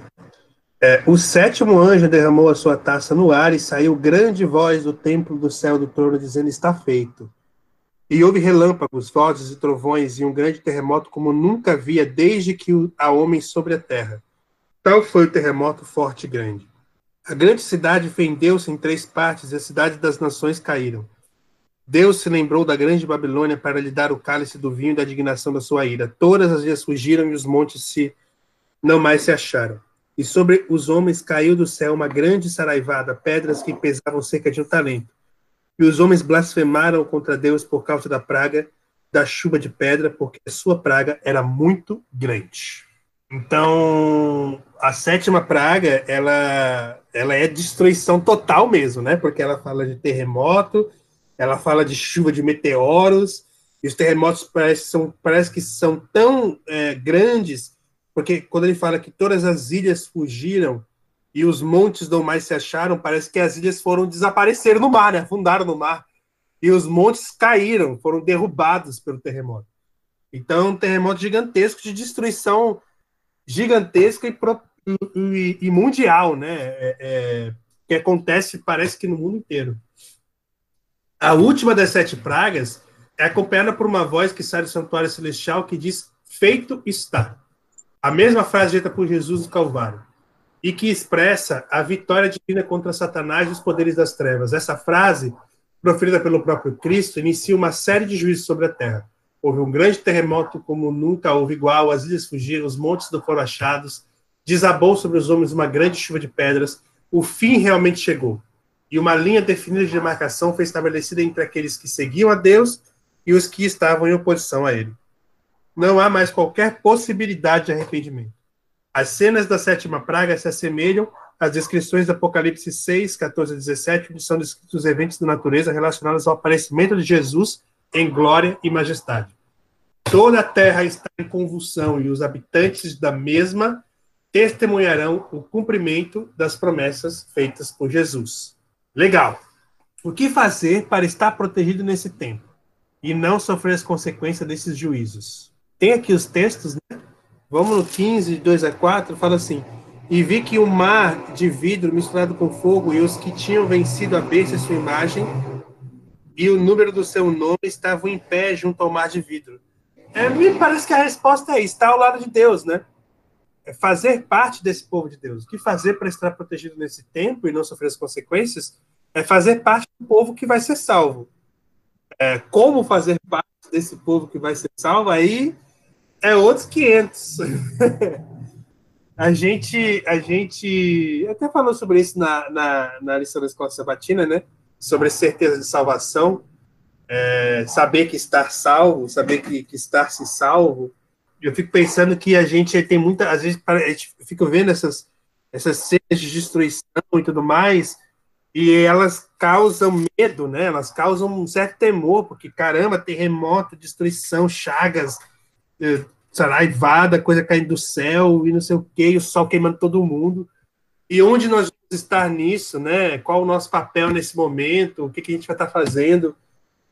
é, O sétimo anjo derramou a sua taça no ar e saiu grande voz do templo do céu do trono, dizendo: Está feito. E houve relâmpagos, vozes e trovões e um grande terremoto como nunca havia desde que há homem sobre a terra. Tal foi o terremoto forte e grande. A grande cidade fendeu-se em três partes e a cidade das nações caíram. Deus se lembrou da grande Babilônia para lhe dar o cálice do vinho da indignação da sua ira. Todas as ilhas fugiram e os montes se não mais se acharam. E sobre os homens caiu do céu uma grande saraivada, pedras que pesavam cerca de um talento. E os homens blasfemaram contra Deus por causa da praga da chuva de pedra, porque a sua praga era muito grande. Então, a sétima praga, ela, ela é destruição total mesmo, né? Porque ela fala de terremoto, ela fala de chuva de meteoros, e os terremotos parece, são, parece que são tão é, grandes, porque quando ele fala que todas as ilhas fugiram e os montes não mais se acharam, parece que as ilhas foram desaparecer no mar, né? afundaram no mar, e os montes caíram, foram derrubados pelo terremoto. Então, um terremoto gigantesco de destruição gigantesca e, e, e mundial, né? É, é, que acontece, parece que no mundo inteiro. A última das sete pragas é acompanhada por uma voz que sai do santuário celestial que diz: Feito está. A mesma frase dita por Jesus no Calvário. E que expressa a vitória divina contra Satanás e os poderes das trevas. Essa frase, proferida pelo próprio Cristo, inicia uma série de juízos sobre a terra. Houve um grande terremoto como nunca houve igual, as ilhas fugiram, os montes foram achados, desabou sobre os homens uma grande chuva de pedras, o fim realmente chegou e uma linha definida de demarcação foi estabelecida entre aqueles que seguiam a Deus e os que estavam em oposição a ele. Não há mais qualquer possibilidade de arrependimento. As cenas da sétima praga se assemelham às descrições do Apocalipse 6, 14 a 17, onde são descritos os eventos da natureza relacionados ao aparecimento de Jesus em glória e majestade. Toda a terra está em convulsão e os habitantes da mesma testemunharão o cumprimento das promessas feitas por Jesus. Legal. O que fazer para estar protegido nesse tempo e não sofrer as consequências desses juízos? Tem aqui os textos, né? Vamos no 15, de 2 a 4, fala assim: E vi que o mar de vidro misturado com fogo e os que tinham vencido a besta e sua imagem e o número do seu nome estavam em pé junto ao mar de vidro. É, me parece que a resposta é: está ao lado de Deus, né? É fazer parte desse povo de Deus. O que fazer para estar protegido nesse tempo e não sofrer as consequências é fazer parte do povo que vai ser salvo. É, como fazer parte desse povo que vai ser salvo, aí é outros 500. a gente, a gente até falou sobre isso na, na, na lição da escola sabatina, né? Sobre certeza de salvação, é, saber que estar salvo, saber que, que estar se salvo eu fico pensando que a gente tem muita, às vezes, a gente fica vendo essas, essas cenas de destruição e tudo mais, e elas causam medo, né? Elas causam um certo temor, porque caramba, terremoto, destruição, chagas, saraivada, coisa caindo do céu e não sei o quê, e o sol queimando todo mundo. E onde nós vamos estar nisso, né? Qual o nosso papel nesse momento? O que, que a gente vai estar fazendo?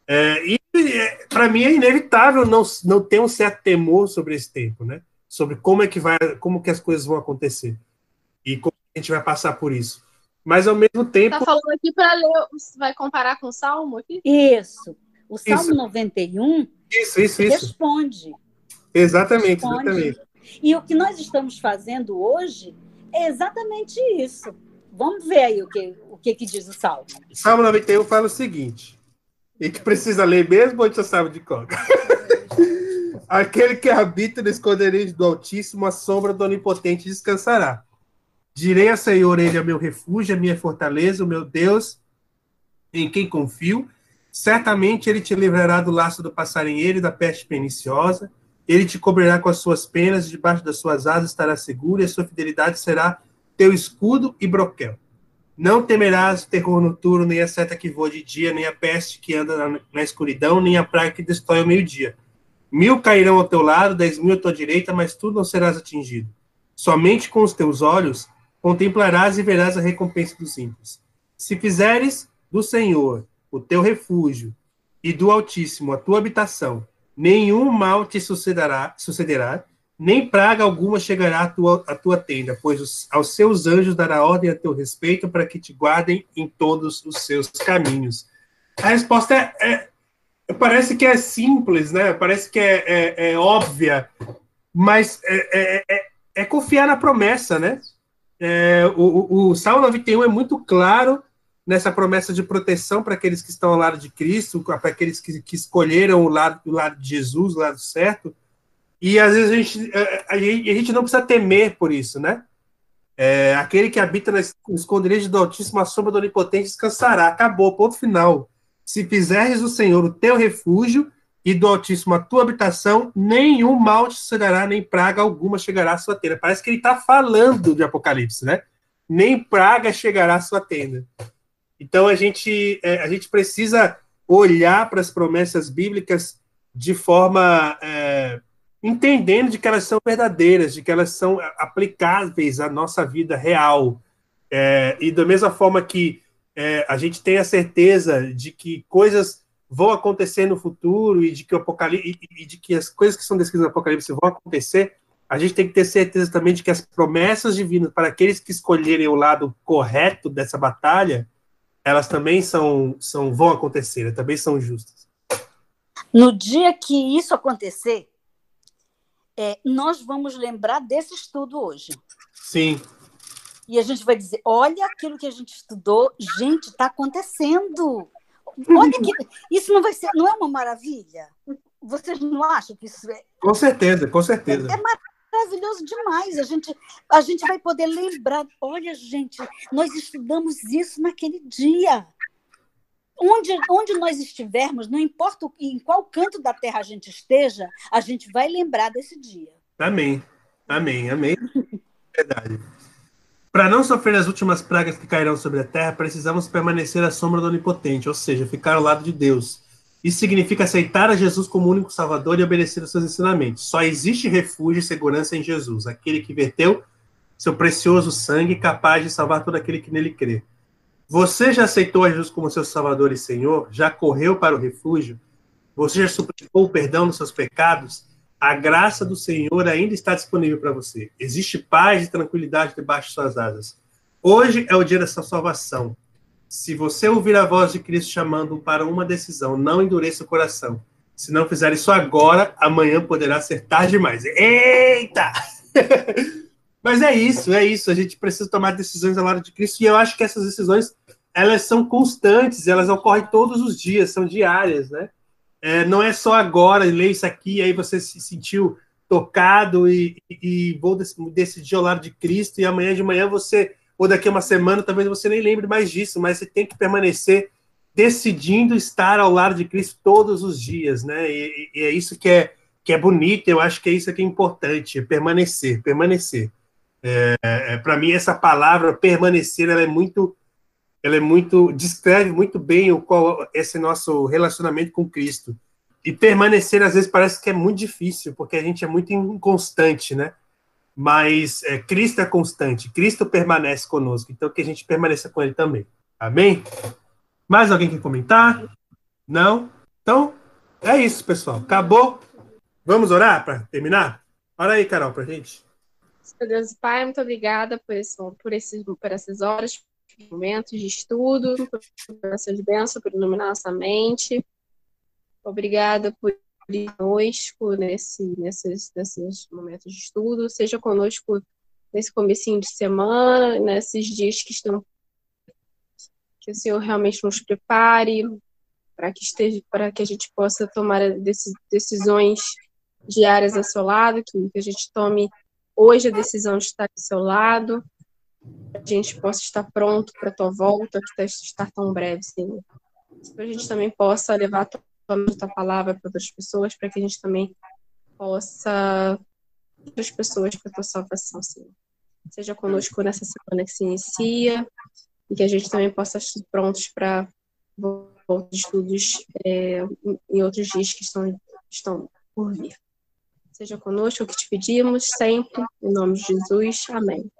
É, e é, para mim é inevitável não, não ter um certo temor sobre esse tempo, né? Sobre como é que vai, como que as coisas vão acontecer e como a gente vai passar por isso. Mas ao mesmo tempo. Tá falando aqui para ler, vai comparar com o Salmo aqui? Isso. O Salmo isso. 91 isso, isso, isso. responde. Exatamente, exatamente. E o que nós estamos fazendo hoje é exatamente isso. Vamos ver aí o que, o que, que diz o Salmo. Salmo 91 fala o seguinte: e que precisa ler mesmo ou já sabe de cor? Aquele que habita no esconderijo do Altíssimo, a sombra do Onipotente descansará. Direi a Senhor, ele é meu refúgio, a minha fortaleza, o meu Deus, em quem confio. Certamente ele te livrará do laço do passarinheiro e da peste perniciosa. Ele te cobrirá com as suas penas, e debaixo das suas asas estará seguro, e a sua fidelidade será teu escudo e broquel. Não temerás o terror noturno, nem a seta que voa de dia, nem a peste que anda na, na escuridão, nem a praga que destrói ao meio-dia. Mil cairão ao teu lado, dez mil à tua direita, mas tu não serás atingido. Somente com os teus olhos contemplarás e verás a recompensa dos ímpios. Se fizeres do Senhor o teu refúgio e do Altíssimo a tua habitação, nenhum mal te sucederá, sucederá nem praga alguma chegará à tua, à tua tenda, pois os, aos seus anjos dará ordem a teu respeito para que te guardem em todos os seus caminhos. A resposta é, é parece que é simples, né? Parece que é, é, é óbvia, mas é, é, é, é confiar na promessa, né? é, o, o, Salmo 91 é muito claro nessa promessa de proteção para aqueles que estão ao lado de Cristo, para aqueles que, que escolheram o lado, o lado de Jesus, o lado certo. E às vezes a gente, a, gente, a gente não precisa temer por isso, né? É, aquele que habita no esconderijo do Altíssimo, a sombra do Onipotente descansará. Acabou, ponto final. Se fizeres o Senhor o teu refúgio, e do Altíssimo a tua habitação, nenhum mal te sucederá, nem praga alguma chegará à sua tenda. Parece que ele está falando de Apocalipse, né? Nem praga chegará à sua tenda. Então a gente, é, a gente precisa olhar para as promessas bíblicas de forma é, entendendo de que elas são verdadeiras, de que elas são aplicáveis à nossa vida real. É, e da mesma forma que é, a gente tem a certeza de que coisas vão acontecer no futuro e de que o apocalipse e de que as coisas que são descritas no apocalipse vão acontecer, a gente tem que ter certeza também de que as promessas divinas para aqueles que escolherem o lado correto dessa batalha, elas também são, são vão acontecer, também são justas. No dia que isso acontecer, é, nós vamos lembrar desse estudo hoje. Sim. E a gente vai dizer: olha aquilo que a gente estudou, gente, está acontecendo. Olha que isso não vai ser, não é uma maravilha? Vocês não acham que isso é? Com certeza, com certeza. É, é maravilhoso demais. A gente, a gente vai poder lembrar. Olha, gente, nós estudamos isso naquele dia. Onde, onde nós estivermos, não importa em qual canto da terra a gente esteja, a gente vai lembrar desse dia. Amém. Amém. Amém. Verdade. Para não sofrer as últimas pragas que cairão sobre a terra, precisamos permanecer à sombra do Onipotente, ou seja, ficar ao lado de Deus. Isso significa aceitar a Jesus como único Salvador e obedecer aos seus ensinamentos. Só existe refúgio e segurança em Jesus, aquele que verteu seu precioso sangue capaz de salvar todo aquele que nele crê. Você já aceitou a Jesus como seu Salvador e Senhor? Já correu para o refúgio? Você já suplicou o perdão dos seus pecados? a graça do Senhor ainda está disponível para você. Existe paz e tranquilidade debaixo de suas asas. Hoje é o dia dessa salvação. Se você ouvir a voz de Cristo chamando para uma decisão, não endureça o coração. Se não fizer isso agora, amanhã poderá ser tarde demais. Eita! Mas é isso, é isso. A gente precisa tomar decisões ao lado de Cristo. E eu acho que essas decisões, elas são constantes, elas ocorrem todos os dias, são diárias, né? É, não é só agora, ler isso aqui, aí você se sentiu tocado e, e, vou decidir ao lado de Cristo, e amanhã de manhã você, ou daqui a uma semana, talvez você nem lembre mais disso, mas você tem que permanecer decidindo estar ao lado de Cristo todos os dias, né? E, e é isso que é, que é bonito, eu acho que é isso que é importante, é permanecer, permanecer. É, é, Para mim, essa palavra permanecer, ela é muito ela é muito descreve muito bem o qual esse nosso relacionamento com Cristo. e permanecer, às vezes, parece que é muito difícil, porque a gente é muito inconstante, né? Mas é, Cristo é constante, Cristo permanece conosco, então que a gente permaneça com Ele também. Amém? Mais alguém quer comentar? Não? Então, é isso, pessoal. Acabou. Vamos orar para terminar? Ora aí, Carol, para gente. Meu Deus Pai, muito obrigada por, esse, por, esse, por essas horas, momentos de estudo, por essas bênçãos, por iluminar nossa mente. Obrigada por conosco nesse, nesses, nesses momentos de estudo. Seja conosco nesse comecinho de semana, nesses dias que estão que o Senhor realmente nos prepare para que esteja para que a gente possa tomar decisões diárias ao seu lado, que, que a gente tome hoje a decisão de estar ao seu lado, a gente possa estar pronto para a tua volta, que está tão breve, Senhor. Para a gente também possa levar a tua, a tua palavra para outras pessoas, para que a gente também possa outras pessoas para a tua salvação, Senhor. Seja conosco nessa semana que se inicia e que a gente também possa estar prontos para outros estudos é, em outros dias que estão, estão por vir. Seja conosco o que te pedimos sempre, em nome de Jesus. Amém.